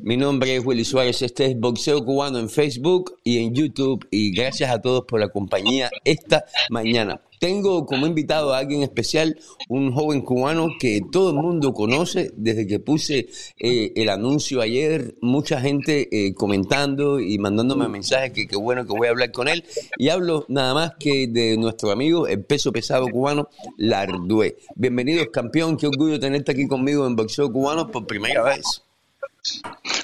Mi nombre es Willy Suárez. Este es Boxeo Cubano en Facebook y en YouTube. Y gracias a todos por la compañía esta mañana. Tengo como invitado a alguien especial, un joven cubano que todo el mundo conoce desde que puse eh, el anuncio ayer. Mucha gente eh, comentando y mandándome mensajes que qué bueno que voy a hablar con él. Y hablo nada más que de nuestro amigo, el peso pesado cubano, Lardué. Bienvenidos, campeón. Qué orgullo tenerte aquí conmigo en Boxeo Cubano por primera vez.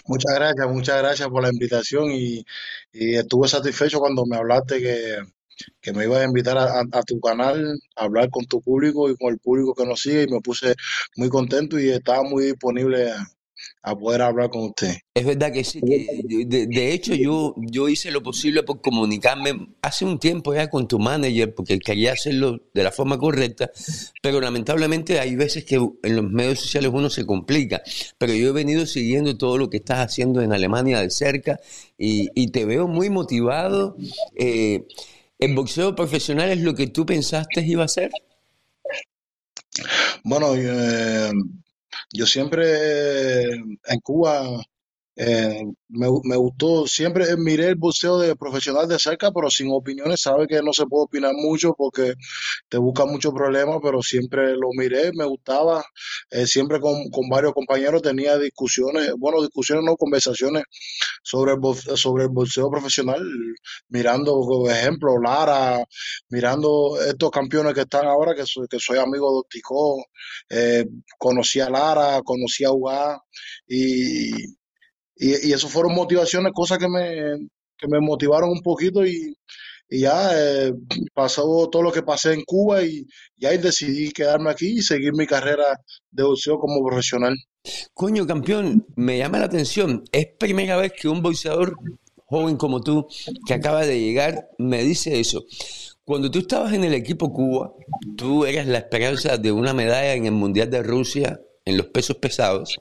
Muchas gracias, muchas gracias por la invitación y, estuve satisfecho cuando me hablaste que que me ibas a invitar a, tu canal a hablar con tu público y con el público que nos sigue y me puse muy contento y estaba muy disponible a, poder hablar con usted. Es verdad que sí, de, hecho yo, yo hice lo posible por comunicarme hace un tiempo ya con tu manager porque quería hacerlo de la forma correcta, pero lamentablemente hay veces que en los medios sociales uno se complica, pero yo he venido siguiendo todo lo que estás haciendo en Alemania de cerca y, y te veo muy motivado. Eh, ¿El boxeo profesional es lo que tú pensaste iba a ser? Bueno, eh, yo siempre en Cuba eh, me, me, gustó, siempre miré el boxeo de profesional de cerca, pero sin opiniones, sabe que no se puede opinar mucho porque te busca muchos problemas, pero siempre lo miré, me gustaba, eh, siempre con, con, varios compañeros tenía discusiones, bueno, discusiones, no, conversaciones sobre el, sobre el boxeo profesional, mirando, por ejemplo, Lara, mirando estos campeones que están ahora, que soy, que soy amigo de Oticó, eh, conocí a Lara, conocí a Ugá, y y, y eso fueron motivaciones, cosas que me, que me motivaron un poquito y, ya eh, pasó todo lo que pasé en Cuba y, ya decidí quedarme aquí y seguir mi carrera de boxeo como profesional. Coño, campeón, me llama la atención. Es primera vez que un boxeador joven como tú, que acaba de llegar, me dice eso. Cuando tú estabas en el equipo Cuba, tú eras la esperanza de una medalla en el Mundial de Rusia en los pesos pesados,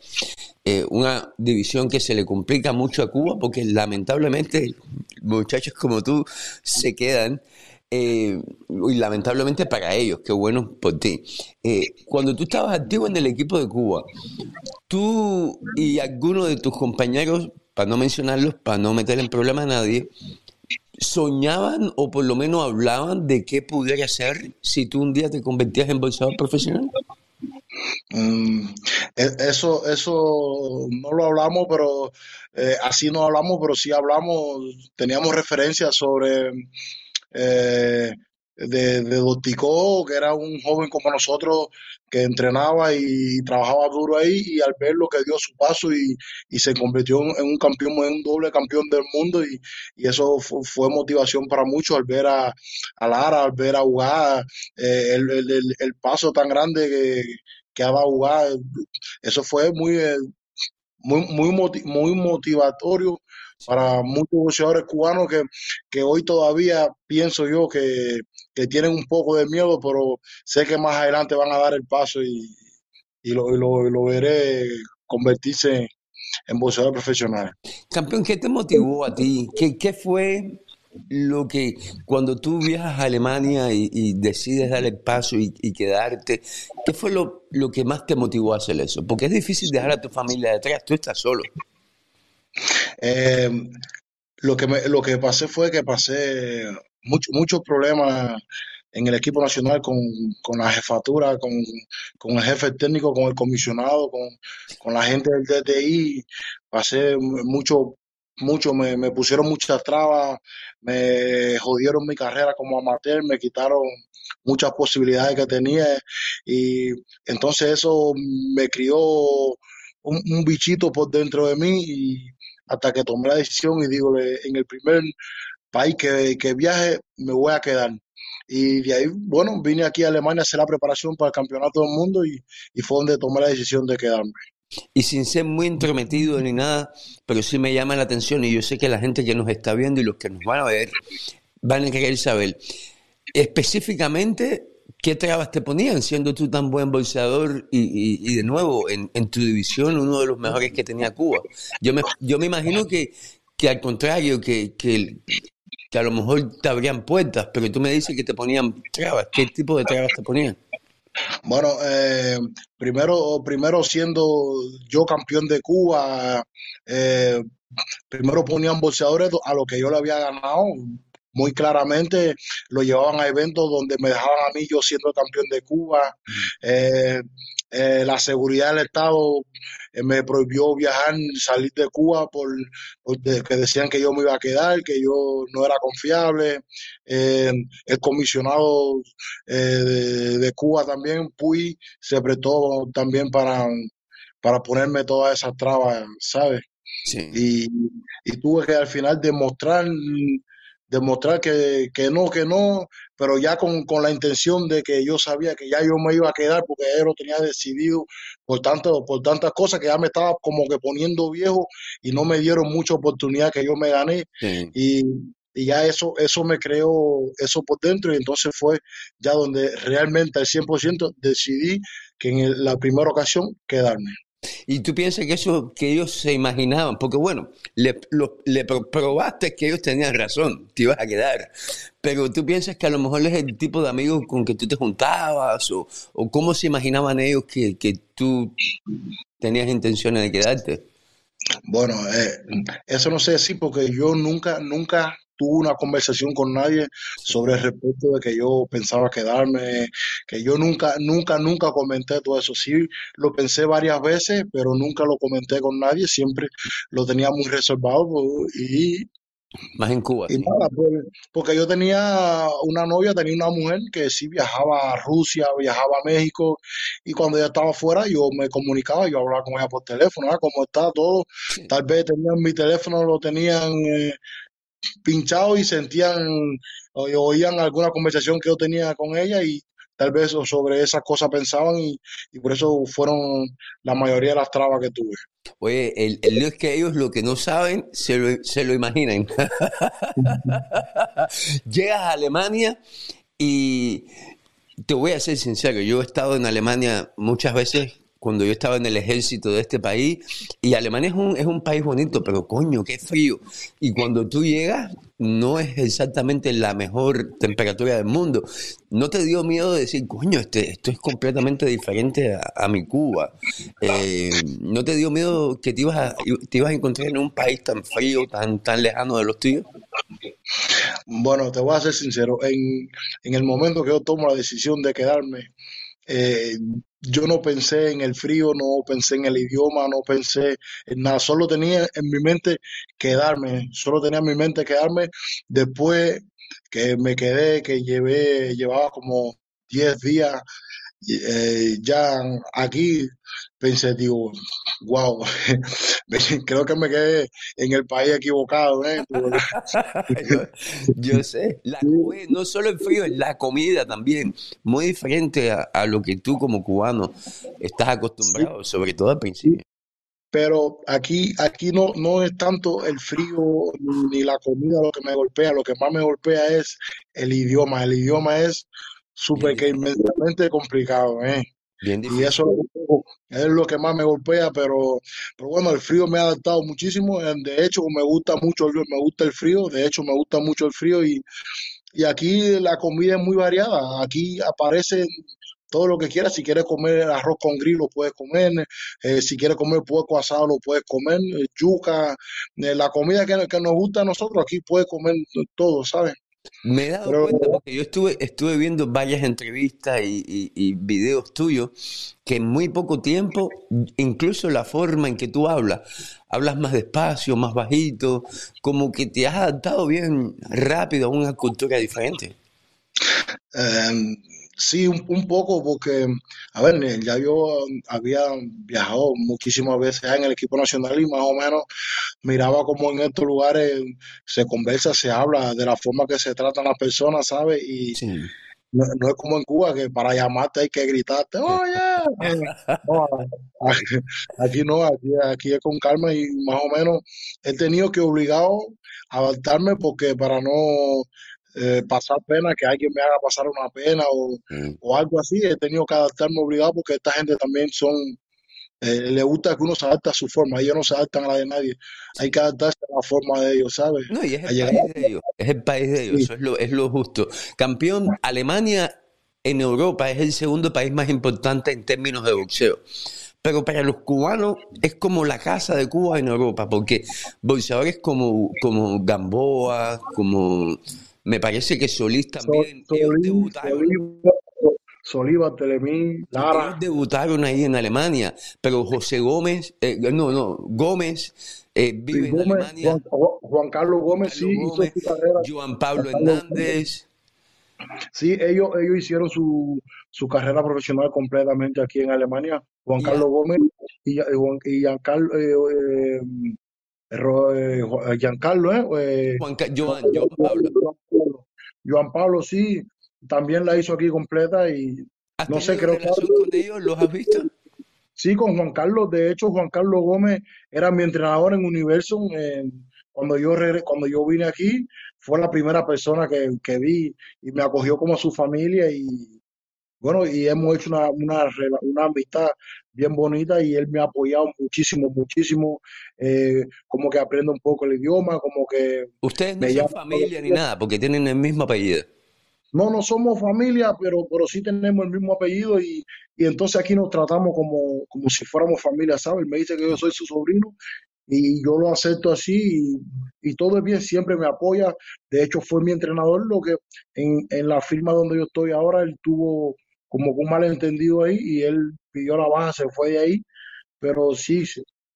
eh, una división que se le complica mucho a Cuba porque lamentablemente muchachos como tú se quedan. Eh, y lamentablemente para ellos, qué bueno por ti. Eh, cuando tú estabas activo en el equipo de Cuba, tú y algunos de tus compañeros, para no mencionarlos, para no meter en problema a nadie, soñaban o por lo menos hablaban de qué pudiera ser si tú un día te convertías en bolsador profesional? E, eso, eso no lo hablamos, pero eh, así no hablamos, pero sí hablamos, teníamos referencias sobre eh, de, Doticó, que era un joven como nosotros que entrenaba y trabajaba duro ahí y al ver lo que dio su paso y, se convirtió en un campeón, en un doble campeón del mundo y, eso fue, motivación para muchos al ver a, Lara, al ver a Ugá, eh, el, paso tan grande que, que ha dado Ugá, eso fue muy, eh, muy, muy, muy motivatorio para muchos boxeadores cubanos que, que hoy todavía pienso yo que, tienen un poco de miedo, pero sé que más adelante van a dar el paso y, y, lo, lo, veré convertirse en boxeador profesional. Campeón, ¿qué te motivó a ti? ¿Qué, qué fue lo que cuando tú viajas a Alemania y, decides dar el paso y, quedarte, ¿qué fue lo, lo, que más te motivó a hacer eso? Porque es difícil dejar a tu familia detrás, tú estás solo. Eh, lo, que me, lo que pasé fue que pasé muchos problemas en el equipo nacional con, con la jefatura, con, con, el jefe técnico, con el comisionado, con, con la gente del DTI. Pasé mucho, mucho, me, me, pusieron muchas trabas, me jodieron mi carrera como amateur, me quitaron muchas posibilidades que tenía y entonces eso me crió un, un bichito por dentro de mí y hasta que tomé la decisión y digo, en el primer país que, que viaje me voy a quedar. Y de ahí, bueno, vine aquí a Alemania a hacer la preparación para el Campeonato del Mundo y, y fue donde tomé la decisión de quedarme. Y sin ser muy intrometido ni nada, pero sí me llama la atención y yo sé que la gente que nos está viendo y los que nos van a ver van a querer saber específicamente ¿Qué trabas te ponían siendo tú tan buen bolseador y, de nuevo en, tu división uno de los mejores que tenía Cuba? Yo me, yo me imagino que, que al contrario, que, que, a lo mejor te abrían puertas, pero tú me dices que te ponían trabas. ¿Qué tipo de trabas te ponían? Bueno, eh, primero, primero siendo yo campeón de Cuba, eh, primero ponían boxeadores a lo que yo le había ganado. Muy claramente lo llevaban a eventos donde me dejaban a mí yo siendo campeón de Cuba. Eh, eh, la seguridad del Estado eh, me prohibió viajar, salir de Cuba por, que decían que yo me iba a quedar, que yo no era confiable. el comisionado de, Cuba también, Puy, se prestó también para, para ponerme todas esas trabas, ¿sabes? Y, y tuve que al final demostrar demostrar que, que no, que no, pero ya con, con, la intención de que yo sabía que ya yo me iba a quedar porque ya lo tenía decidido por, tanto, por tantas cosas que ya me estaba como que poniendo viejo y no me dieron mucha oportunidad que yo me gané. Y, y ya eso, eso me creó eso por dentro y entonces fue ya donde realmente al 100% decidí que en la primera ocasión quedarme. Y tú piensas que eso que ellos se imaginaban, porque bueno, le, probaste que ellos tenían razón, te ibas a quedar, pero tú piensas que a lo mejor es el tipo de amigos con que tú te juntabas o, o cómo se imaginaban ellos que, tú tenías intenciones de quedarte. Bueno, eh, eso no sé decir porque yo nunca, nunca tuve una conversación con nadie sobre el respecto de que yo pensaba quedarme, que yo nunca, nunca, nunca comenté todo eso. Sí, lo pensé varias veces, pero nunca lo comenté con nadie, siempre lo tenía muy reservado y más en Cuba. Y nada, pues, porque yo tenía una novia, tenía una mujer que sí viajaba a Rusia, viajaba a México, y cuando ella estaba afuera, yo me comunicaba, yo hablaba con ella por teléfono, ¿ah? ¿cómo está todo? Tal vez tenían mi teléfono, lo tenían eh, pinchado y sentían o oían alguna conversación que yo tenía con ella y tal vez sobre esas cosas pensaban y, por eso fueron la mayoría de las trabas que tuve. Oye, el, el lío es que ellos lo que no saben se lo, se lo imaginan. Llegas a Alemania y te voy a ser sincero, yo he estado en Alemania muchas veces cuando yo estaba en el ejército de este país. Y Alemania es un, es un país bonito, pero coño, qué frío. Y cuando tú llegas, no es exactamente la mejor temperatura del mundo. ¿No te dio miedo de decir, coño, este, esto es completamente diferente a, mi Cuba? Eh, ¿No te dio miedo que te ibas, a, te ibas a encontrar en un país tan frío, tan, tan lejano de los tuyos? Bueno, te voy a ser sincero. En, en el momento que yo tomo la decisión de quedarme, eh, yo no pensé en el frío, no pensé en el idioma, no pensé en nada, solo tenía en mi mente quedarme, solo tenía en mi mente quedarme. Después que me quedé, que llevé, llevaba como 10 días eh, ya aquí pensé, digo, wow, creo que me quedé en el país equivocado. ¿eh? yo, sé, no solo el frío, la comida también, muy diferente a, lo que tú como cubano estás acostumbrado, sobre todo al principio. Pero aquí, aquí no, no es tanto el frío ni la comida lo que me golpea, lo que más me golpea es el idioma. El idioma es súper que inmensamente complicado, ¿eh? y eso es lo que más me golpea, pero, pero bueno, el frío me ha adaptado muchísimo. De hecho, me gusta mucho, me gusta el frío, de hecho, me gusta mucho el frío y, y aquí la comida es muy variada. Aquí aparece todo lo que quieras. Si quieres comer arroz con gris, lo puedes comer. Eh, si quieres comer puerco asado, lo puedes comer. Eh, yuca, eh, la comida que, que, nos gusta a nosotros, aquí puedes comer todo, ¿sabes? Me he dado cuenta porque yo estuve, estuve viendo varias entrevistas y, y, videos tuyos que en muy poco tiempo, incluso la forma en que tú hablas, hablas más despacio, más bajito, como que te has adaptado bien rápido a una cultura diferente. Em, Sí, un, un, poco, porque, a ver, ya yo había viajado muchísimas veces en el equipo nacional y más o menos miraba como en estos lugares se conversa, se habla de la forma que se tratan las personas, ¿sabes? Y no, es como en Cuba que para llamarte hay que gritarte, oye, aquí, no, aquí, aquí es con calma y más o menos he tenido que obligado a adaptarme porque para no eh, pasar pena, que alguien me haga pasar una pena o, mm. o, algo así. He tenido que adaptarme obligado porque esta gente también son, eh, le gusta que uno se adapte a su forma. Ellos no se adaptan a la de nadie. Hay que adaptarse a la forma de ellos, ¿sabes? No, y es el país de ellos. Es el país de ellos. Eso es lo, es lo justo. Campeón, Alemania en Europa es el segundo país más importante en términos de boxeo. Pero para los cubanos es como la casa de Cuba en Europa, porque boxeadores como, como Gamboa, como me parece que Solís también, ellos debutaron. Soliva, Telemín, Lara. Ellos debutaron ahí en Alemania, pero José Gómez, eh, no, no, Gómez eh, vive en Alemania. Juan, Carlos Gómez, sí, hizo su carrera. Juan Pablo Hernández. Sí, ellos, ellos hicieron su, su carrera profesional completamente aquí en Alemania. Juan Carlos Gómez y, Juan, y Giancarlo, eh, eh, Giancarlo, eh, Juan, Joan, Joan Pablo. Joan Pablo, sí, también la hizo aquí completa y no sé, creo que... con ellos? ¿Los has visto? Sí, con Juan Carlos. De hecho, Juan Carlos Gómez era mi entrenador en Universo. cuando, yo cuando yo vine aquí, fue la primera persona que, que, vi y me acogió como su familia. Y bueno, y hemos hecho una, una, una amistad bien bonita y él me ha apoyado muchísimo, muchísimo. Eh, como que aprendo un poco el idioma, como que. Ustedes no son familia ni nada, porque tienen el mismo apellido. No, no somos familia, pero, pero sí tenemos el mismo apellido y, y entonces aquí nos tratamos como, como si fuéramos familia, ¿sabes? Me dice que yo soy su sobrino y yo lo acepto así y, todo es bien, siempre me apoya. De hecho, fue mi entrenador, lo que en, en la firma donde yo estoy ahora, él tuvo como un malentendido ahí y él pidió la baja, se fue de ahí, pero sí,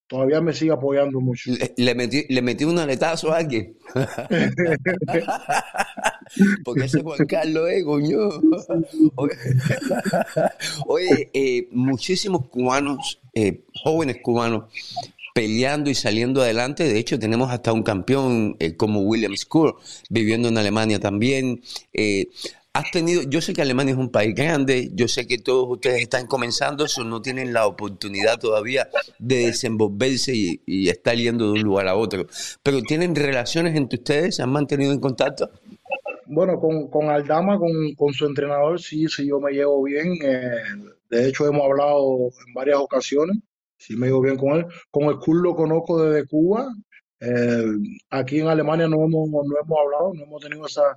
todavía me sigue apoyando mucho. Le, metí, le metí un aletazo a alguien. Porque ese Juan Carlos es, coño. Oye, eh, muchísimos cubanos, eh, jóvenes cubanos, peleando y saliendo adelante. De hecho, tenemos hasta un campeón eh, como William School, viviendo en Alemania también. Has tenido, yo sé que Alemania es un país grande, yo sé que todos ustedes están comenzando, eso no tienen la oportunidad todavía de desenvolverse y, estar yendo de un lugar a otro. Pero tienen relaciones entre ustedes, ¿se han mantenido en contacto? Bueno, con, con Aldama, con, con, su entrenador, sí, sí, yo me llevo bien. Eh, de hecho, hemos hablado en varias ocasiones. Sí, me llevo bien con él. Con el club lo conozco desde Cuba. Eh, aquí en Alemania no hemos, no hemos hablado, no hemos tenido esa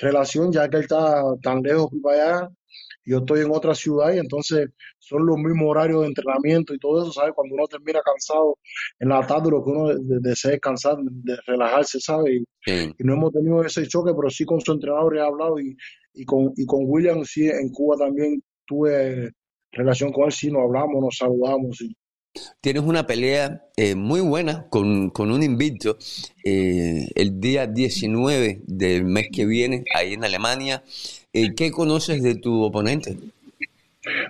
relación, ya que él está tan lejos para allá yo estoy en otra ciudad y entonces son los mismos horarios de entrenamiento y todo eso, ¿sabes? Cuando uno termina cansado en la tarde, lo que uno desea descansar, de relajarse, ¿sabes? Y, no hemos tenido ese choque, pero sí con su entrenador he hablado y, y, con, y con William, sí, en Cuba también tuve relación con él, sí, nos hablamos, nos saludamos. Y, Tienes una pelea eh, muy buena con, con un invicto eh, el día 19 del mes que viene, ahí en Alemania. Eh, ¿Qué conoces de tu oponente?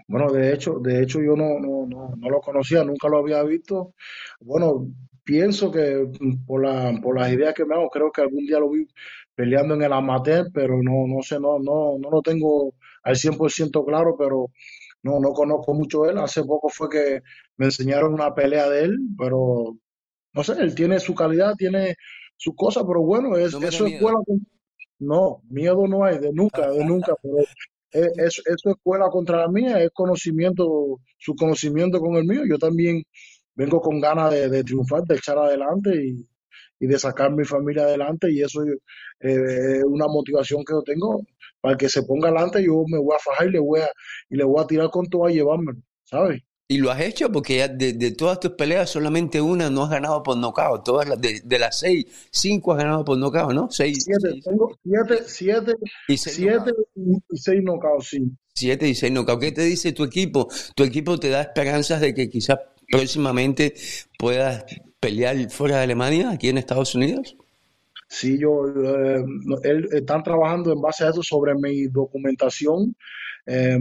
Bueno, de hecho, de hecho yo no, no, no, lo conocía, nunca lo había visto. Bueno, pienso que por, la, por las ideas que me hago, creo que algún día lo vi peleando en el amateur, pero no, no sé, no, no, no lo tengo al 100% claro, pero no, no conozco mucho él. Hace poco fue que me enseñaron una pelea de él, pero no sé, él tiene su calidad, tiene sus cosas, pero bueno, es, eso es escuela. No, miedo no hay, de nunca, de nunca, pero es, es, es escuela contra la mía, es conocimiento, su conocimiento con el mío. Yo también vengo con ganas de, triunfar, de echar adelante y, de sacar mi familia adelante y eso eh, es una motivación que yo tengo para que se ponga adelante yo me voy a fajar y le voy a, y le voy a tirar con todo a llevarme, ¿sabes? Y lo has hecho porque ya de, todas tus peleas solamente una no has ganado por nocaut. Todas las de, las seis, cinco has ganado por nocaut, ¿no? Seis, siete, tengo siete, siete, y seis siete y, seis knockouts, sí. Siete y seis knockouts. ¿Qué te dice tu equipo? ¿Tu equipo te da esperanzas de que quizás próximamente puedas pelear fuera de Alemania, aquí en Estados Unidos? Sí, yo, eh, están trabajando en base a eso sobre mi documentación. Eh,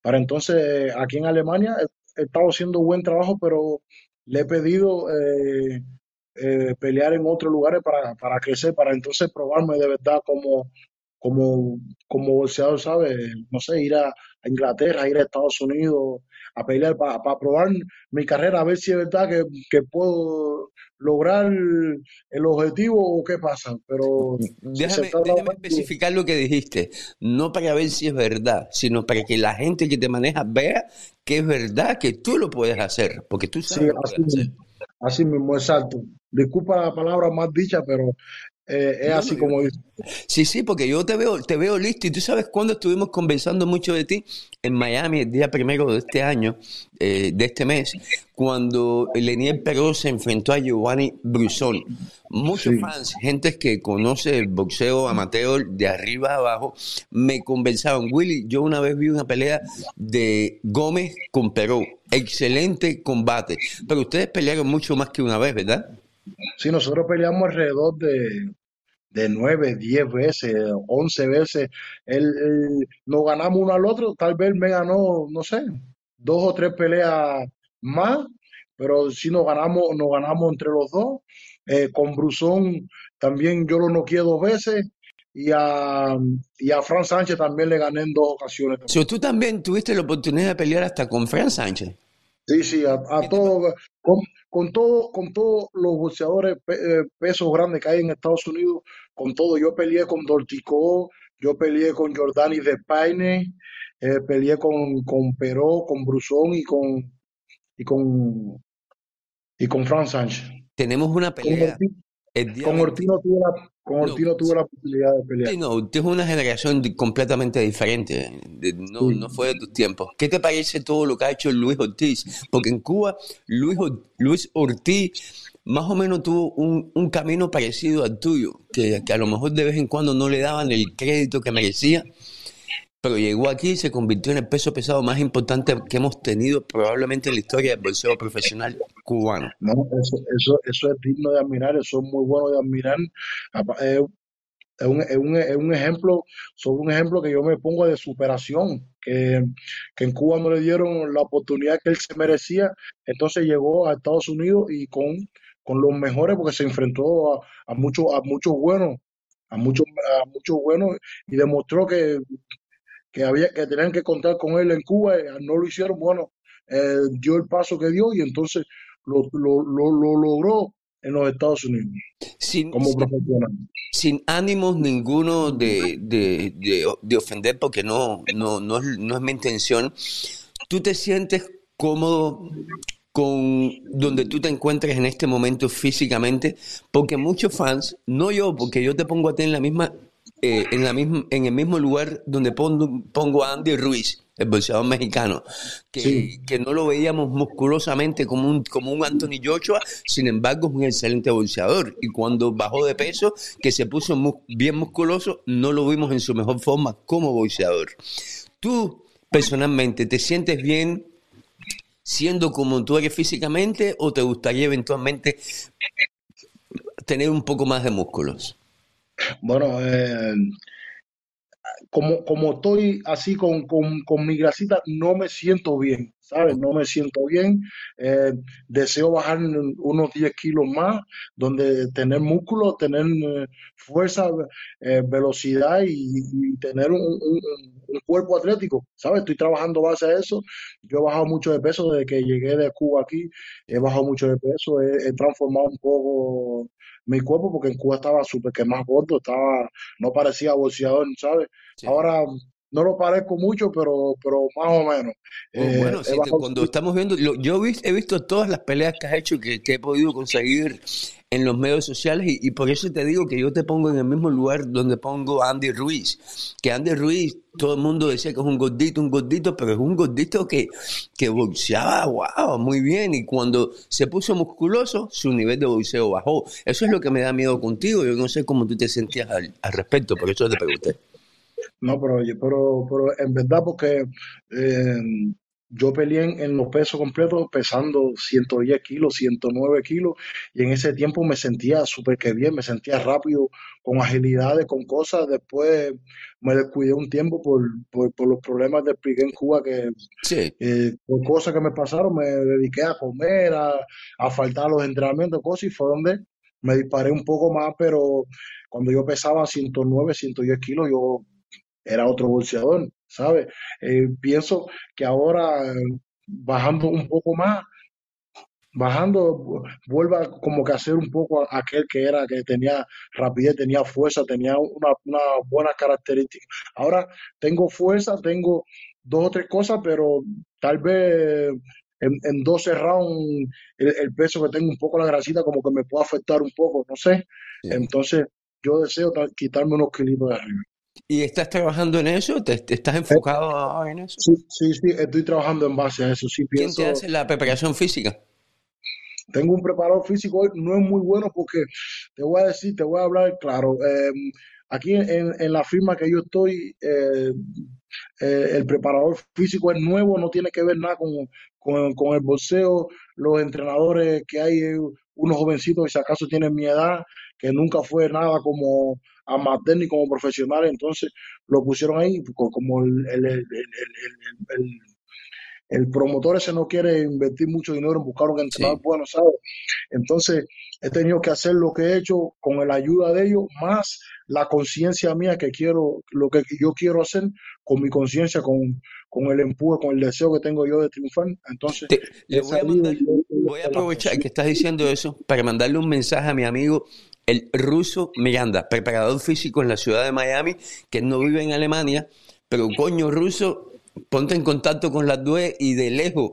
para entonces, aquí en Alemania, estado haciendo buen trabajo, pero le he pedido eh, eh, pelear en otros lugares para, para crecer, para entonces probarme de verdad como, como, como boxeador, ¿sabe? No sé, ir a, Inglaterra, ir a Estados Unidos a pelear para, probar mi carrera, a ver si es verdad que, puedo lograr el objetivo o qué pasa. Pero déjame, especificar lo que dijiste, no para ver si es verdad, sino para que la gente que te maneja vea que es verdad que tú lo puedes hacer, porque tú sabes sí, así, mismo, así mismo, exacto. Disculpa la palabra más dicha, pero eh, es así como dice. Sí, sí, porque yo te veo, te veo listo y tú sabes cuándo estuvimos conversando mucho de ti en Miami el día primero de este año, eh, de este mes, cuando Lenier Peró se enfrentó a Giovanni Brusón. Muchos fans, gente que conoce el boxeo amateur de arriba a abajo, me conversaban, Willy, yo una vez vi una pelea de Gómez con Peró, excelente combate, pero ustedes pelearon mucho más que una vez, ¿verdad? Sí, nosotros peleamos alrededor de, de 9, 10 veces, 11 veces. Él, nos ganamos uno al otro, tal vez me ganó, no sé, dos o tres peleas más, pero sí nos ganamos, nos ganamos entre los dos. Eh, con Brusón también yo lo noqueé dos veces y a, y a Fran Sánchez también le gané en dos ocasiones. So, ¿Tú también tuviste la oportunidad de pelear hasta con Fran Sánchez? Sí, sí, a, todos, con, con todos con todos los boxeadores eh, pesos grandes que hay en Estados Unidos, con todo. Yo peleé con Dortico, yo peleé con Jordani de Paine, eh, peleé con, con Peró, con Brusón y con y con y con Fran Sánchez. Tenemos una pelea. Con Ortino, tuve la, con Ortino tuve la posibilidad de pelear. No, usted es una generación completamente diferente. No, no fue de tus tiempos. ¿Qué te parece todo lo que ha hecho Luis Ortiz? Porque en Cuba, Luis, Luis Ortiz más o menos tuvo un, un camino parecido al tuyo, que, que, a lo mejor de vez en cuando no le daban el crédito que merecía, pero llegó aquí y se convirtió en el peso pesado más importante que hemos tenido probablemente en la historia del boxeo profesional cubano. No, eso, eso, eso es digno de admirar, eso es muy bueno de admirar. Es un, es, un, es un, ejemplo, sobre un ejemplo que yo me pongo de superación, que, que, en Cuba no le dieron la oportunidad que él se merecía, entonces llegó a Estados Unidos y con, con los mejores, porque se enfrentó a, a muchos a muchos buenos, a muchos a muchos buenos y demostró que que había que tenían que contar con él en Cuba, eh, no lo hicieron, bueno, eh, dio el paso que dio y entonces lo, lo, lo, logró en los Estados Unidos sin, como profesional. Sin ánimos ninguno de, de, de, ofender, porque no, no, no, es, no es mi intención. ¿Tú te sientes cómodo con donde tú te encuentres en este momento físicamente? Porque muchos fans, no yo, porque yo te pongo a ti en la misma eh, en, la misma, en el mismo lugar donde pongo, pongo a Andy Ruiz, el boxeador mexicano, que, que, no lo veíamos musculosamente como un, como un Anthony Joshua, sin embargo es un excelente boxeador. Y cuando bajó de peso, que se puso bien musculoso, no lo vimos en su mejor forma como boxeador. ¿Tú personalmente te sientes bien siendo como tú eres físicamente o te gustaría eventualmente tener un poco más de músculos? Bueno, eh, como, como estoy así con, con, mi grasita, no me siento bien, ¿sabes? No me siento bien. Eh, deseo bajar unos 10 kilos más, donde tener músculo, tener eh, fuerza, velocidad y, tener un, cuerpo atlético, ¿sabes? Estoy trabajando base a eso. Yo he bajado mucho de peso desde que llegué de Cuba aquí. He bajado mucho de peso, he transformado un poco mi cuerpo porque en Cuba estaba súper que más gordo, estaba, no parecía boxeador, ¿sabes? Ahora no lo parezco mucho, pero, pero más o menos. Oh, eh, bueno, cuando estamos viendo, yo he visto todas las peleas que has hecho que, que he podido conseguir en los medios sociales y, por eso te digo que yo te pongo en el mismo lugar donde pongo a Andy Ruiz. Que Andy Ruiz, todo el mundo decía que es un gordito, un gordito, pero es un gordito que, que boxeaba, wow, muy bien. Y cuando se puso musculoso, su nivel de boxeo bajó. Eso es lo que me da miedo contigo. Yo no sé cómo tú te sentías al, respecto, por eso te pregunté. No, pero, pero, pero en verdad porque eh, yo peleé en, los pesos completos pesando 110 kilos, 109 kilos, y en ese tiempo me sentía súper que bien, me sentía rápido, con agilidades, con cosas. Después me descuidé un tiempo por, los problemas del pique en Cuba, que eh, por cosas que me pasaron, me dediqué a comer, a, a faltar los entrenamientos, cosas, y fue donde me disparé un poco más, pero cuando yo pesaba 109, 110 kilos, yo era otro bolseador, ¿sabes? Eh, pienso que ahora, bajando un poco más, bajando, vuelva como que a ser un poco aquel que era, que tenía rapidez, tenía fuerza, tenía una, una buena característica. Ahora tengo fuerza, tengo dos o tres cosas, pero tal vez en, en 12 rounds el, peso que tengo un poco la grasita como que me puede afectar un poco, no sé. Entonces, yo deseo quitarme unos kilitos de arriba. ¿Y estás trabajando en eso? ¿Te, estás enfocado en eso? Sí, sí, sí, estoy trabajando en base a eso. Sí, ¿Quién te hace la preparación física? Tengo un preparador físico hoy, no es muy bueno porque te voy a decir, te voy a hablar claro. Em, aquí en, en, la firma que yo estoy, eh, eh, el preparador físico es nuevo, no tiene que ver nada con, con, el boxeo. Los entrenadores que hay, unos jovencitos que si acaso tienen mi edad, que nunca fue nada como amateur ni como profesional, entonces lo pusieron ahí como el, el, el, el promotor ese no quiere invertir mucho dinero en buscar un entrenador bueno, ¿sabes? Entonces he tenido que hacer lo que he hecho con la ayuda de ellos, más la conciencia mía que quiero, lo que yo quiero hacer con mi conciencia, con, con el empuje, con el deseo que tengo yo de triunfar. Entonces, voy, a aprovechar que estás diciendo eso para mandarle un mensaje a mi amigo el ruso Miranda, preparador físico en la ciudad de Miami, que no vive en Alemania, pero coño ruso, ponte en contacto con las DUE y de lejos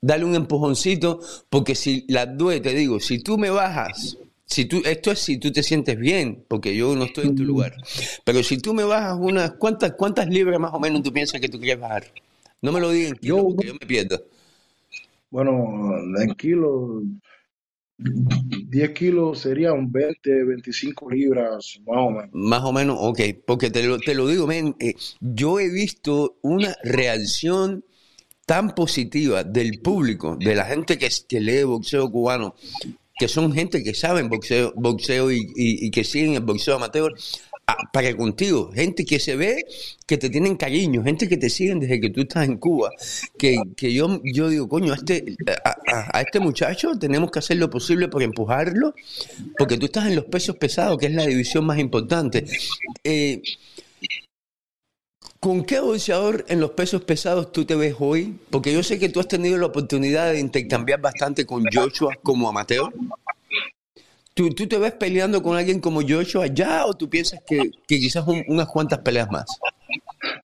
dale un empujoncito, porque si las DUE, te digo, si tú me bajas, si tú, esto es si tú te sientes bien, porque yo no estoy en tu lugar, pero si tú me bajas unas, ¿cuántas, cuántas libras más o menos tú piensas que tú quieres bajar? No me lo digan, yo, yo me pierdo. Bueno, en kilos, 10 kilos serían 20, 25 libras, más o menos. Más o menos, ok, porque te lo, te lo digo, men, eh, yo he visto una reacción tan positiva del público, de la gente que, que lee boxeo cubano, que son gente que saben boxeo, boxeo y, que siguen el boxeo amateur, para contigo, gente que se ve que te tienen cariño, gente que te siguen desde que tú estás en Cuba, que, que yo, yo digo, coño, a este, a, este muchacho tenemos que hacer lo posible por empujarlo, porque tú estás en los pesos pesados, que es la división más importante. Eh, ¿Con qué boxeador en los pesos pesados tú te ves hoy? Porque yo sé que tú has tenido la oportunidad de intercambiar bastante con Joshua como amateur. ¿Tú, ¿Tú, te ves peleando con alguien como Joshua ya o tú piensas que, quizás unas cuantas peleas más?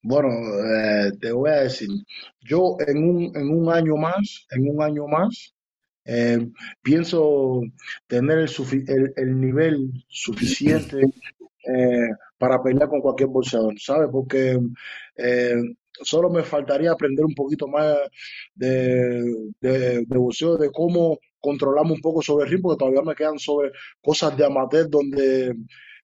Bueno, eh, te voy a decir, yo en un, en un año más, en un año más, eh, pienso tener el, el, nivel suficiente eh, para pelear con cualquier boxeador, ¿sabes? Porque solo me faltaría aprender un poquito más de, de, de boxeo, de cómo controlamos un poco sobre el ritmo, porque todavía me quedan sobre cosas de amateur donde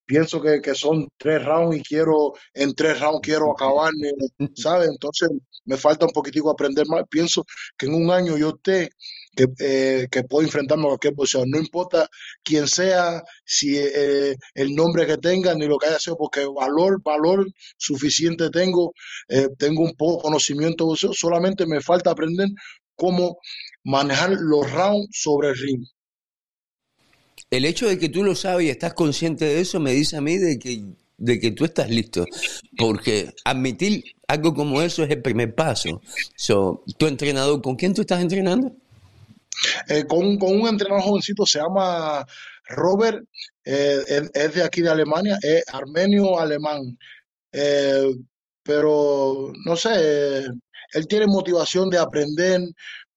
pienso que, son tres rounds y quiero, en tres rounds quiero acabarme, ¿sabes? Entonces me falta un poquitico aprender más. Pienso que en un año yo esté que, eh, que puedo enfrentarme a cualquier posición. No importa quién sea, si eh, el nombre que tenga, ni lo que haya sido, porque valor, valor suficiente tengo, eh, tengo un poco conocimiento de eso, solamente me falta aprender cómo manejar los rounds sobre el ring. El hecho de que tú lo sabes y estás consciente de eso me dice a mí de que, de que tú estás listo, porque admitir algo como eso es el primer paso. So, ¿Tu entrenador, con quién tú estás entrenando? Eh, con, con, un entrenador jovencito, se llama Robert, eh, es, de aquí de Alemania, es armenio-alemán. Eh, pero no sé, él tiene motivación de aprender,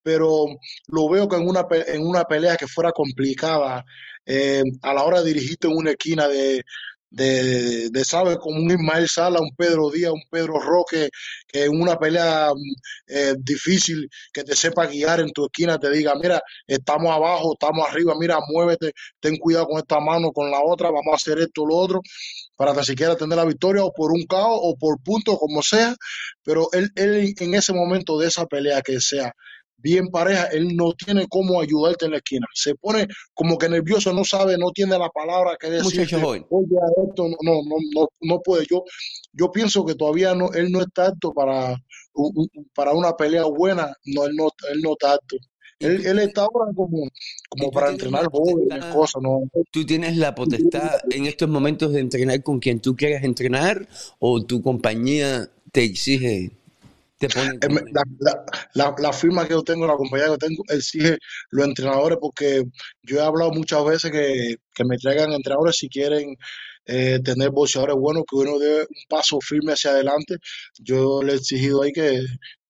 pero lo veo que en una, en una pelea que fuera complicada, eh, a la hora de dirigirte en una esquina de, de, de, ¿sabes? Como un Ismael Sala, un Pedro Díaz, un Pedro Roque, que en una pelea eh, difícil, que te sepa guiar en tu esquina, te diga, mira, estamos abajo, estamos arriba, mira, muévete, ten cuidado con esta mano, con la otra, vamos a hacer esto, lo otro, para que siquiera tener la victoria, o por un caos, o por punto, como sea, pero él, él en ese momento de esa pelea que sea, bien pareja, él no tiene cómo ayudarte en la esquina. Se pone como que nervioso, no sabe, no tiene la palabra que decir. Oye, esto no, no, no, no puede. Yo, yo pienso que todavía no, él no está apto para, para una pelea buena. No, él no, él no está apto. Él, él, está ahora como, como para entrenar jóvenes, cosas, ¿no? ¿Tú tienes la potestad en estos momentos de entrenar con quien tú quieras entrenar o tu compañía te exige eh, la, firma que yo tengo, la compañía que yo tengo, exige los entrenadores porque yo he hablado muchas veces que, me traigan entrenadores si quieren eh, tener boxeadores buenos, que uno dé un paso firme hacia adelante. Yo le he exigido ahí que,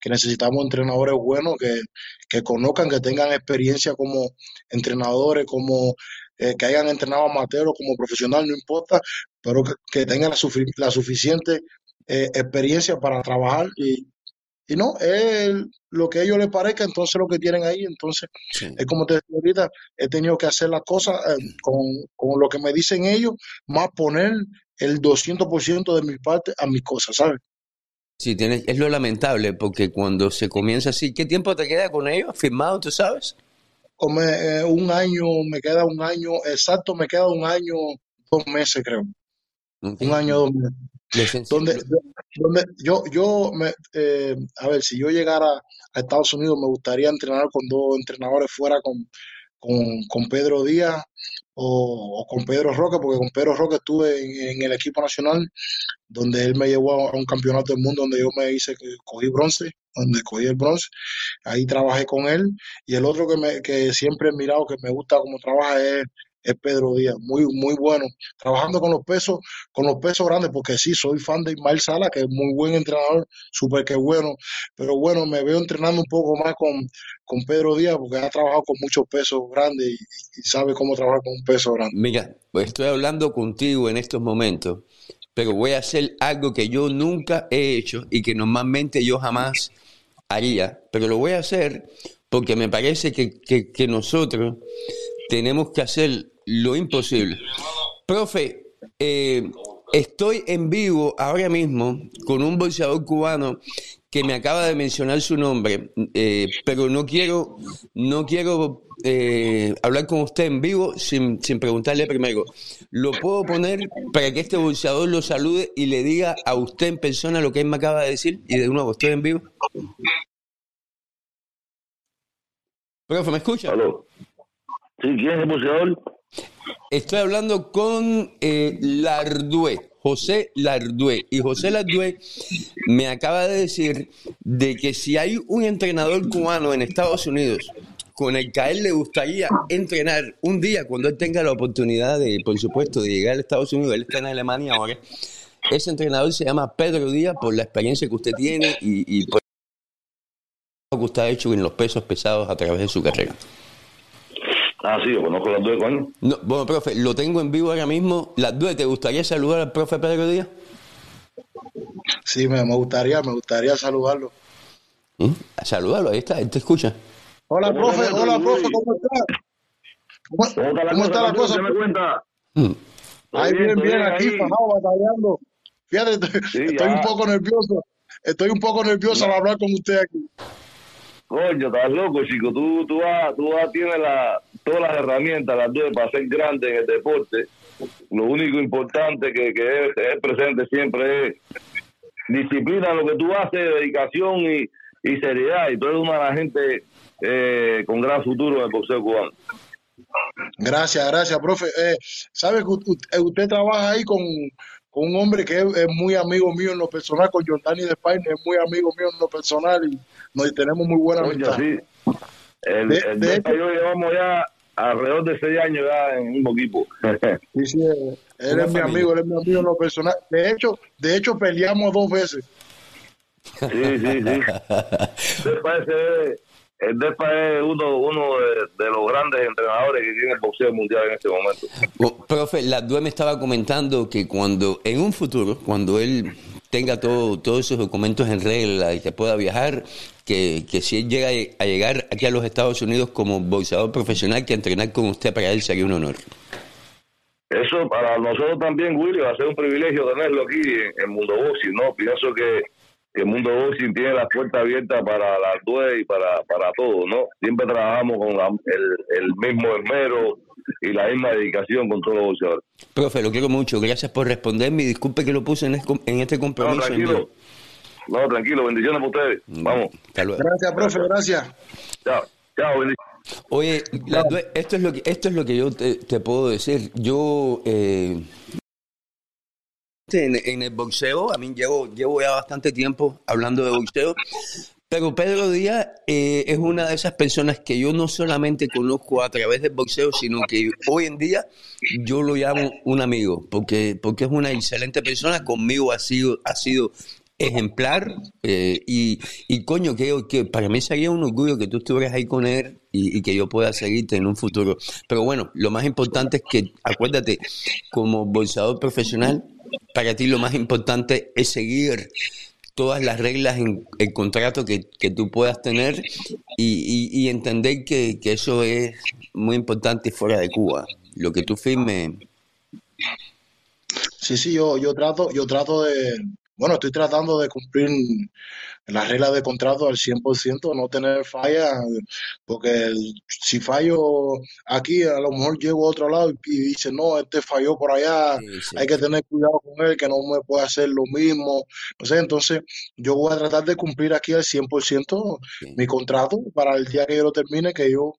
necesitamos entrenadores buenos, que, que conozcan, que tengan experiencia como entrenadores, como eh, que hayan entrenado amateur o como profesional, no importa, pero que, tengan la, suficiente eh, experiencia para trabajar y, y no, es lo que a ellos les parezca, entonces lo que tienen ahí, entonces es como te decía ahorita, he tenido que hacer las cosas eh, con, con, lo que me dicen ellos, más poner el 200% de mi parte a mis cosas, ¿sabes? Sí, tienes, es lo lamentable, porque cuando se comienza así, ¿qué tiempo te queda con ellos firmado, tú sabes? Como, eh, un año, me queda un año, exacto, me queda un año, dos meses creo. Un año, dos meses. Donde, donde yo, yo me, eh, a ver, si yo llegara a Estados Unidos, me gustaría entrenar con dos entrenadores fuera con, con, Pedro Díaz o, con Pedro Roque, porque con Pedro Roque estuve en, el equipo nacional, donde él me llevó a un campeonato del mundo donde yo me hice, cogí bronce, donde cogí el bronce, ahí trabajé con él, y el otro que, me, que siempre he mirado, que me gusta cómo trabaja es es Pedro Díaz, muy, muy bueno, trabajando con los pesos, con los pesos grandes, porque sí, soy fan de Ismael Sala, que es muy buen entrenador, súper que bueno, pero bueno, me veo entrenando un poco más con, con Pedro Díaz, porque ha trabajado con muchos pesos grandes y, sabe cómo trabajar con un peso grande. Mira, estoy hablando contigo en estos momentos, pero voy a hacer algo que yo nunca he hecho y que normalmente yo jamás haría, pero lo voy a hacer porque me parece que, que nosotros tenemos que hacer lo imposible. Profe, eh, estoy en vivo ahora mismo con un boxeador cubano que me acaba de mencionar su nombre, eh, pero no quiero, no quiero eh, hablar con usted en vivo sin, sin, preguntarle primero. ¿Lo puedo poner para que este boxeador lo salude y le diga a usted en persona lo que él me acaba de decir? Y de nuevo, estoy en vivo. Profe, ¿me escucha? Sí, ¿quién es el boxeador? Estoy hablando con eh, Lardué, José Lardué. Y José Lardué me acaba de decir de que si hay un entrenador cubano en Estados Unidos con el que a él le gustaría entrenar un día cuando él tenga la oportunidad de, por supuesto, de llegar a Estados Unidos, él está en Alemania ahora, ese entrenador se llama Pedro Díaz por la experiencia que usted tiene y, y por lo que usted ha hecho en los pesos pesados a través de su carrera. Ah, sí, yo conozco las dos coño. No, bueno, profe, lo tengo en vivo ahora mismo. Las dos, ¿te gustaría saludar al profe Pedro Díaz? Sí, me, gustaría, me gustaría saludarlo. ¿Mm? Saludarlo, ahí está, él te escucha. Hola, profe, hola, profe, ¿cómo está? ¿Cómo, ¿Cómo está la cosa? me cuenta? Mm. Ahí bien, bien, aquí, fajado, batallando. Fíjate, estoy, un poco nervioso. Estoy un poco nervioso al hablar con usted aquí. Coño, estás loco, chico. Tú, tú, vas, tú vas, tienes la, todas las herramientas, las dos, para ser grande en el deporte. Lo único importante que, que es, presente siempre es disciplina, lo que tú haces, dedicación y, y seriedad. Y tú eres una de las gente eh, con gran futuro en el boxeo cubano. Gracias, gracias, profe. Eh, ¿Sabe que usted, usted trabaja ahí con, un hombre que es, muy amigo mío en lo personal, con Jordani de España, es muy amigo mío en lo personal y nos tenemos muy buena amistad. Sí. El, de, el de yo llevamos ya alrededor de seis años ya en un equipo. sí, sí, él es mi amigo, él es mi amigo en lo personal. De hecho, de hecho peleamos dos veces. Sí, sí, sí. Después, el DEPA es uno, uno de, los grandes entrenadores que tiene el boxeo mundial en este momento. profe, la DUE me estaba comentando que cuando, en un futuro, cuando él tenga todo, todos esos documentos en regla y que pueda viajar, que, que si él llega a llegar aquí a los Estados Unidos como boxeador profesional, que entrenar con usted para él sería un honor. Eso para nosotros también, Willy, va a ser un privilegio tenerlo aquí en, en Mundo Boxing, ¿no? Pienso que que el mundo boxing tiene las puertas abiertas para las dues y para, para todo, ¿no? Siempre trabajamos con el, el, mismo esmero y la misma dedicación con todos los boxeadores. Profe, lo quiero mucho. Gracias por responderme y disculpe que lo puse en, este compromiso. No, tranquilo. No, tranquilo. Bendiciones para ustedes. Mm, Vamos. Gracias, profe. Gracias. Chao. Chao, bendiciones. Oye, esto es lo que esto es lo que yo te, puedo decir. Yo eh, en, el boxeo, a mí llevo, llevo ya bastante tiempo hablando de boxeo, pero Pedro Díaz eh, es una de esas personas que yo no solamente conozco a través del boxeo, sino que hoy en día yo lo llamo un amigo, porque, porque es una excelente persona, conmigo ha sido, ha sido ejemplar eh, y, y, coño, que, para mí sería un orgullo que tú estuvieras ahí con él y, que yo pueda seguirte en un futuro. Pero bueno, lo más importante es que, acuérdate, como bolsador profesional, para ti lo más importante es seguir todas las reglas en el contrato que, que tú puedas tener y, y entender que, que, eso es muy importante fuera de Cuba. Lo que tú firmes. Sí, sí, yo, yo trato, yo trato de, bueno, estoy tratando de cumplir las reglas de contrato al 100%, no tener falla, porque si fallo aquí, a lo mejor llego a otro lado y, dice, no, este falló por allá, hay que tener cuidado con él, que no me puede hacer lo mismo. No sé, entonces yo voy a tratar de cumplir aquí al 100% mi contrato para el día que yo lo termine, que yo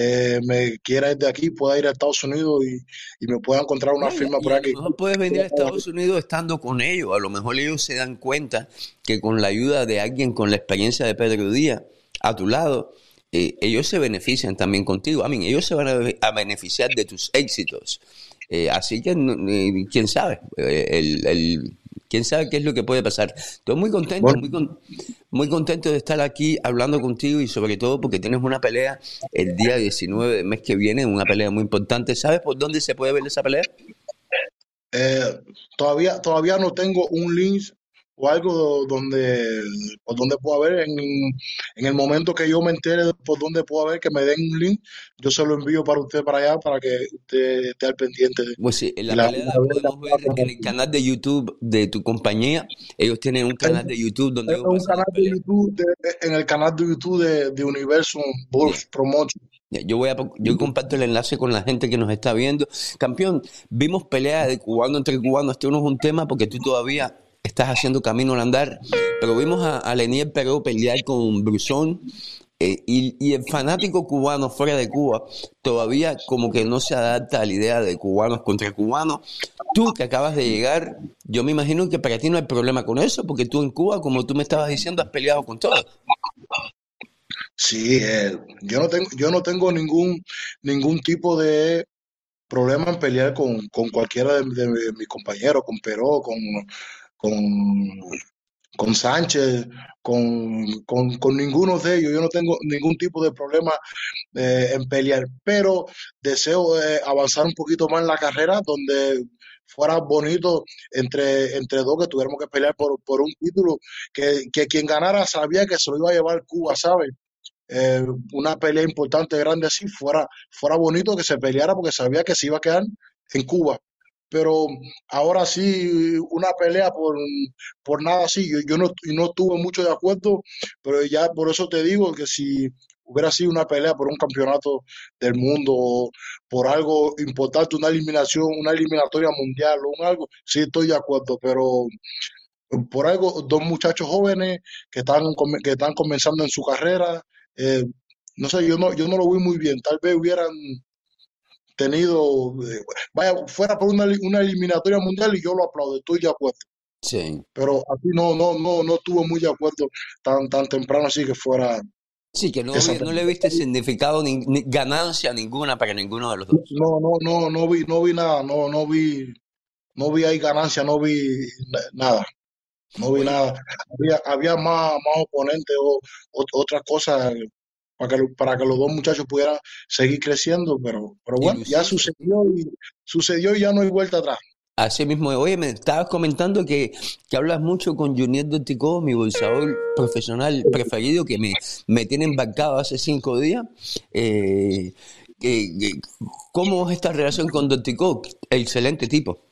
eh, me quiera ir de aquí, pueda ir a Estados Unidos y, me pueda encontrar una firma por aquí. A lo mejor puedes venir a Estados Unidos estando con ellos, a lo mejor ellos se dan cuenta que con la ayuda de alguien con la experiencia de Pedro Díaz a tu lado, eh, ellos se benefician también contigo. A mí, ellos se van a, beneficiar de tus éxitos. Eh, así que, eh, quién sabe, el, quién sabe qué es lo que puede pasar. Estoy muy contento, muy, muy contento de estar aquí hablando contigo y sobre todo porque tienes una pelea el día 19 del mes que viene, una pelea muy importante. ¿Sabes por dónde se puede ver esa pelea? todavía, todavía no tengo un link o algo donde, por donde pueda ver, en, en, el momento que yo me entere por donde pueda ver, que me den un link, yo se lo envío para usted para allá para que usted esté al pendiente. Pues sí, en la, pelea podemos ver en el canal de YouTube de tu compañía. Ellos tienen un canal de YouTube donde... un canal de YouTube en el canal de YouTube de, de Universum Promotion. Yo voy a yo comparto el enlace con la gente que nos está viendo. Campeón, vimos peleas de cubano entre cubanos. Este no es un tema porque tú todavía estás haciendo camino al andar. Pero vimos a, a Lenier Perú pelear con Brusón. Eh, y, el fanático cubano fuera de Cuba todavía como que no se adapta a la idea de cubanos contra cubanos. Tú que acabas de llegar, yo me imagino que para ti no hay problema con eso, porque tú en Cuba, como tú me estabas diciendo, has peleado con todos. Sí, eh, yo no tengo, yo no tengo ningún, ningún tipo de problema en pelear con, cualquiera de, de mis compañeros, con Peró, con, con, con Sánchez, con, con, ninguno de ellos. Yo no tengo ningún tipo de problema eh, en pelear, pero deseo eh, avanzar un poquito más en la carrera donde fuera bonito entre, entre dos que tuviéramos que pelear por, por un título que, que, quien ganara sabía que se lo iba a llevar Cuba, ¿sabes? Eh, una pelea importante, grande así, fuera, fuera bonito que se peleara porque sabía que se iba a quedar en Cuba pero ahora sí, una pelea por, por nada así, yo, yo no, no estuve mucho de acuerdo, pero ya por eso te digo que si hubiera sido una pelea por un campeonato del mundo por algo importante, una eliminación, una eliminatoria mundial o un algo, sí estoy de acuerdo, pero por algo, dos muchachos jóvenes que están, que están comenzando en su carrera, eh, no sé, yo no, yo no lo vi muy bien, tal vez hubieran tenido, eh, vaya, fuera por una, una, eliminatoria mundial y yo lo aplaudo, estoy de acuerdo. Sí. Pero aquí no, no, no, no estuve muy de acuerdo tan, tan temprano así que fuera. Sí, que no, no le viste significado ni, ganancia ninguna para ninguno de los dos. No, no, no, no vi, no vi nada, no, no vi, no vi ahí ganancia, no vi nada. No vi nada. Había, había más, más oponentes o, o otras cosas para que, para que los dos muchachos pudieran seguir creciendo, pero, pero bueno, ya sucedió y sucedió y ya no hay vuelta atrás. Así mismo, oye, me estabas comentando que, que hablas mucho con Junior Dotico, mi bolsador profesional preferido, que me, me tiene embarcado hace cinco días. Eh, ¿Cómo es esta relación con Dotico? Excelente tipo.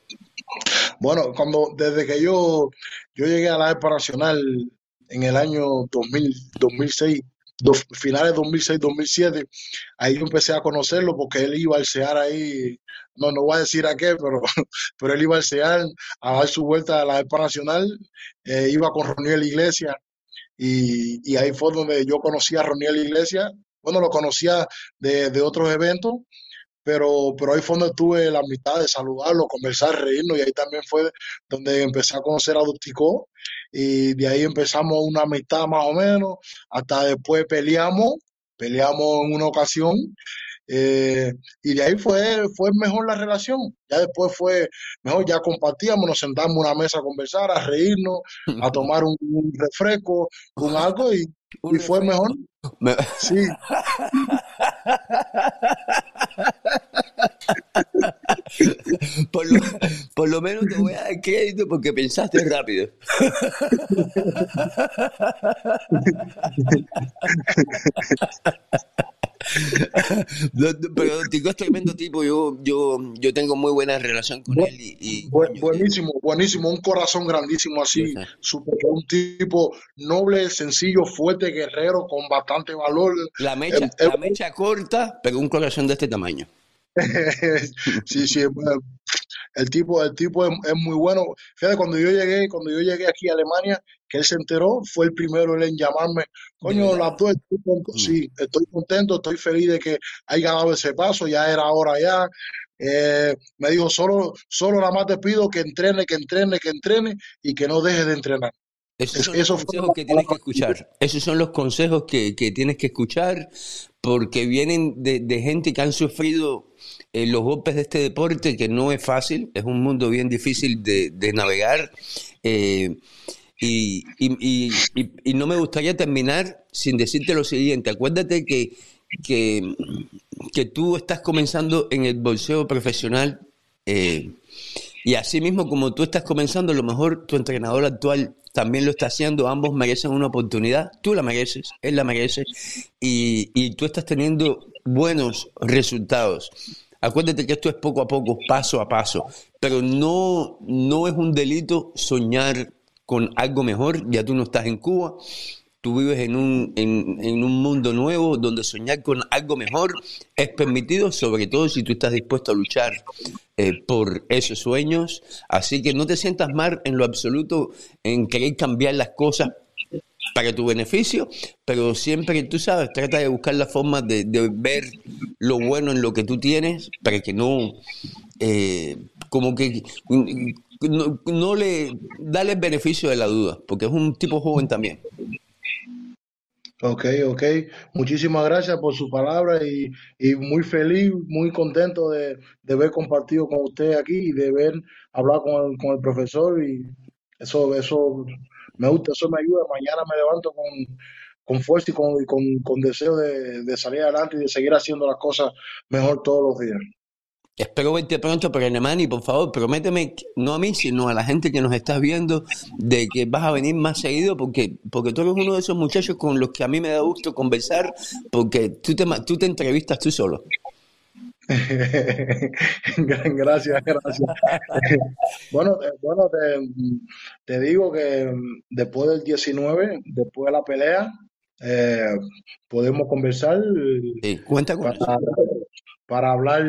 Bueno, cuando desde que yo, yo llegué a la EPA Nacional en el año 2000, 2006, finales 2006-2007, ahí yo empecé a conocerlo porque él iba al SEAR ahí, no, no voy a decir a qué, pero, pero él iba al SEAR a dar su vuelta a la EPA Nacional, eh, iba con Roniel Iglesias y, y, ahí fue donde yo conocí a Roniel Iglesias, bueno, lo conocía de, de otros eventos, pero, pero ahí fue donde tuve la amistad de saludarlo, conversar, reírnos, y ahí también fue donde empecé a conocer a Dusticó, y de ahí empezamos una amistad más o menos, hasta después peleamos, peleamos en una ocasión, Eh, y de ahí fue, fue mejor la relación. Ya después fue mejor, ya compartíamos, nos sentamos en una mesa a conversar, a reírnos, a tomar un, refresco, con algo y, y fue mejor. Sí. por, lo, por lo menos te voy a dar crédito porque pensaste rápido. Pero Tico es tremendo tipo, yo, yo, yo tengo muy buena relación con él. Y, buenísimo, buenísimo, un corazón grandísimo así, super, un tipo noble, sencillo, fuerte, guerrero, con bastante valor. La mecha, la mecha corta, pero un corazón de este tamaño. sí, sí, el tipo, el tipo es, muy bueno. Fíjate, cuando yo llegué, cuando yo llegué aquí a Alemania, que él se enteró, fue el primero en llamarme. Coño, la estoy, mm. sí, estoy contento, estoy feliz de que haya dado ese paso, ya era hora ya. Eh, me dijo, solo, solo nada más te pido que entrene, que entrene, que entrene y que no deje de entrenar. Esos son los consejos que tienes que escuchar. Esos son los consejos que, tienes que escuchar porque vienen de, de gente que han sufrido eh, los golpes de este deporte, que no es fácil, es un mundo bien difícil de, navegar. Eh, y, no me gustaría terminar sin decirte lo siguiente. Acuérdate que, que, que tú estás comenzando en el bolseo profesional eh, y así mismo como tú estás comenzando, a lo mejor tu entrenador actual también lo está haciendo, ambos merecen una oportunidad, tú la mereces, él la merece y, y tú estás teniendo buenos resultados. Acuérdate que esto es poco a poco, paso a paso, pero no, no es un delito soñar con algo mejor, ya tú no estás en Cuba, tú vives en un, en, un mundo nuevo donde soñar con algo mejor es permitido, sobre todo si tú estás dispuesto a luchar eh, por esos sueños. Así que no te sientas mal en lo absoluto en querer cambiar las cosas para tu beneficio, pero siempre, tú sabes, trata de buscar la forma de, ver lo bueno en lo que tú tienes para que no, eh, como que no, le, dale el beneficio de la duda, porque es un tipo joven también. Ok, ok. Muchísimas gracias por su palabra y, muy feliz, muy contento de, de ver compartido con usted aquí y de ver hablar con el, con el profesor y eso, eso me gusta, eso me ayuda. Mañana me levanto con, fuerza y con, con, deseo de, salir adelante y de seguir haciendo las cosas mejor todos los días. Espero verte pronto por y por favor, prométeme, no a mí, sino a la gente que nos está viendo, de que vas a venir más seguido, porque, porque tú eres uno de esos muchachos con los que a mí me da gusto conversar, porque tú te, tú te entrevistas tú solo. gracias, gracias. bueno, bueno te, digo que después del 19, después de la pelea, eh, podemos conversar. cuenta con para, para, hablar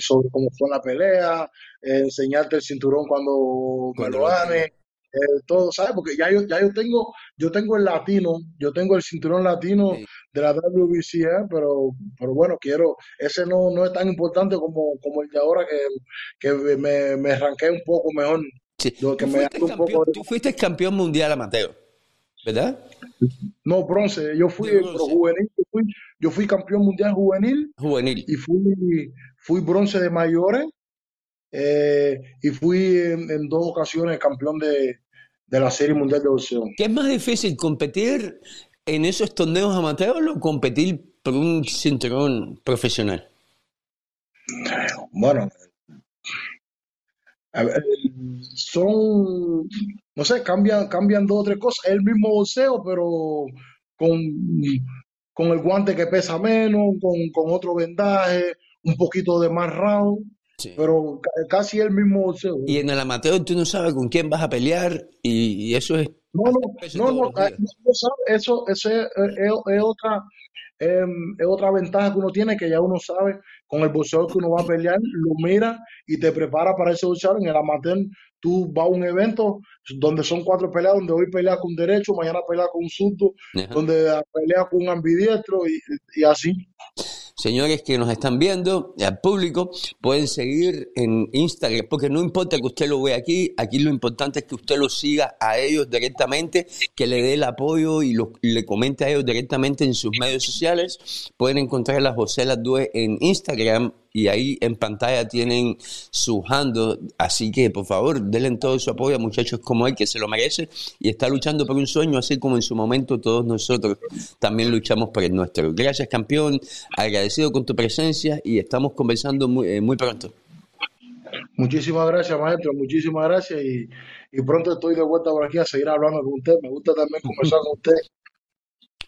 sobre cómo fue la pelea, enseñarte el cinturón cuando, me lo gane. Eh, todo, ¿sabes? Porque ya yo, ya yo tengo, yo tengo el latino, yo tengo el cinturón latino de la WBC, pero, pero bueno, quiero, ese no, no es tan importante como, como el de ahora que, que me, me arranqué un poco mejor. Sí. tú, fuiste campeón, tú fuiste campeón mundial amateur, ¿verdad? No, bronce, yo fui, juvenil, yo fui, yo fui campeón mundial juvenil. Juvenil. Y fui, fui bronce de mayores eh, y fui en, dos ocasiones campeón de, la Serie Mundial de Boxeo. ¿Qué es más difícil, competir en esos torneos amateurs o competir por un cinturón profesional? Bueno, son, no sé, cambian, cambian dos o tres cosas. Es el mismo boxeo, pero con, con el guante que pesa menos, con, con otro vendaje, un poquito de más round. Pero casi el mismo boxeo. Y en el amateur tú no sabes con quién vas a pelear y, eso es... No, no, no, no, ah, eso, eso es, otra, em, es otra ventaja que uno tiene, que ya uno sabe con el boxeo que uno va a pelear, lo mira y te prepara para ese boxeo. En el amateur tú vas a un evento donde son cuatro peleas, donde hoy peleas con derecho, mañana peleas con un surdo, donde peleas con un ambidiestro y, y así. Señores que nos están viendo, al público, pueden seguir en Instagram, porque no importa que usted lo vea aquí, aquí lo importante es que usted lo siga a ellos directamente, que le dé el apoyo y, le comente a ellos directamente en sus medios sociales. Pueden encontrar a José Ladue en Instagram y ahí en pantalla tienen su handle, así que por favor denle todo su apoyo a muchachos como él que se lo merece y está luchando por un sueño así como en su momento todos nosotros también luchamos por el nuestro. Gracias campeón, agradecido con tu presencia y estamos conversando muy, eh, muy pronto. Muchísimas gracias maestro, muchísimas gracias y, y pronto estoy de vuelta por aquí a seguir hablando con usted, me gusta también conversar con usted.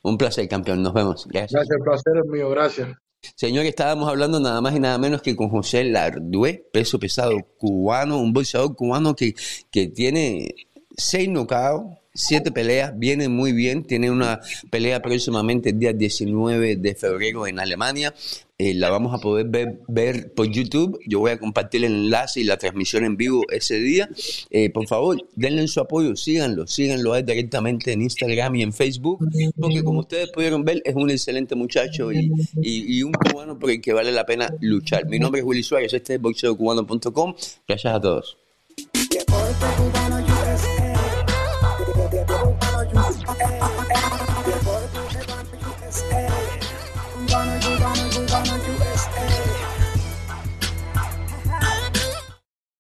Un placer, campeón. Nos vemos. Gracias. Gracias, el placer es mío. Gracias. Señor, estábamos hablando nada más y nada menos que con José Lardué, peso pesado cubano, un boxeador cubano que, que tiene seis knockouts, siete peleas, viene muy bien, tiene una pelea próximamente el día 19 de febrero en Alemania, eh, la vamos a poder ver, por YouTube, yo voy a compartir el enlace y la transmisión en vivo ese día, eh, por favor, denle su apoyo, síganlo, síganlo directamente en Instagram y en Facebook, porque como ustedes pudieron ver, es un excelente muchacho y, y, un cubano por el que vale la pena luchar. Mi nombre es Willy Suárez, este es boxeocubano.com, gracias a todos.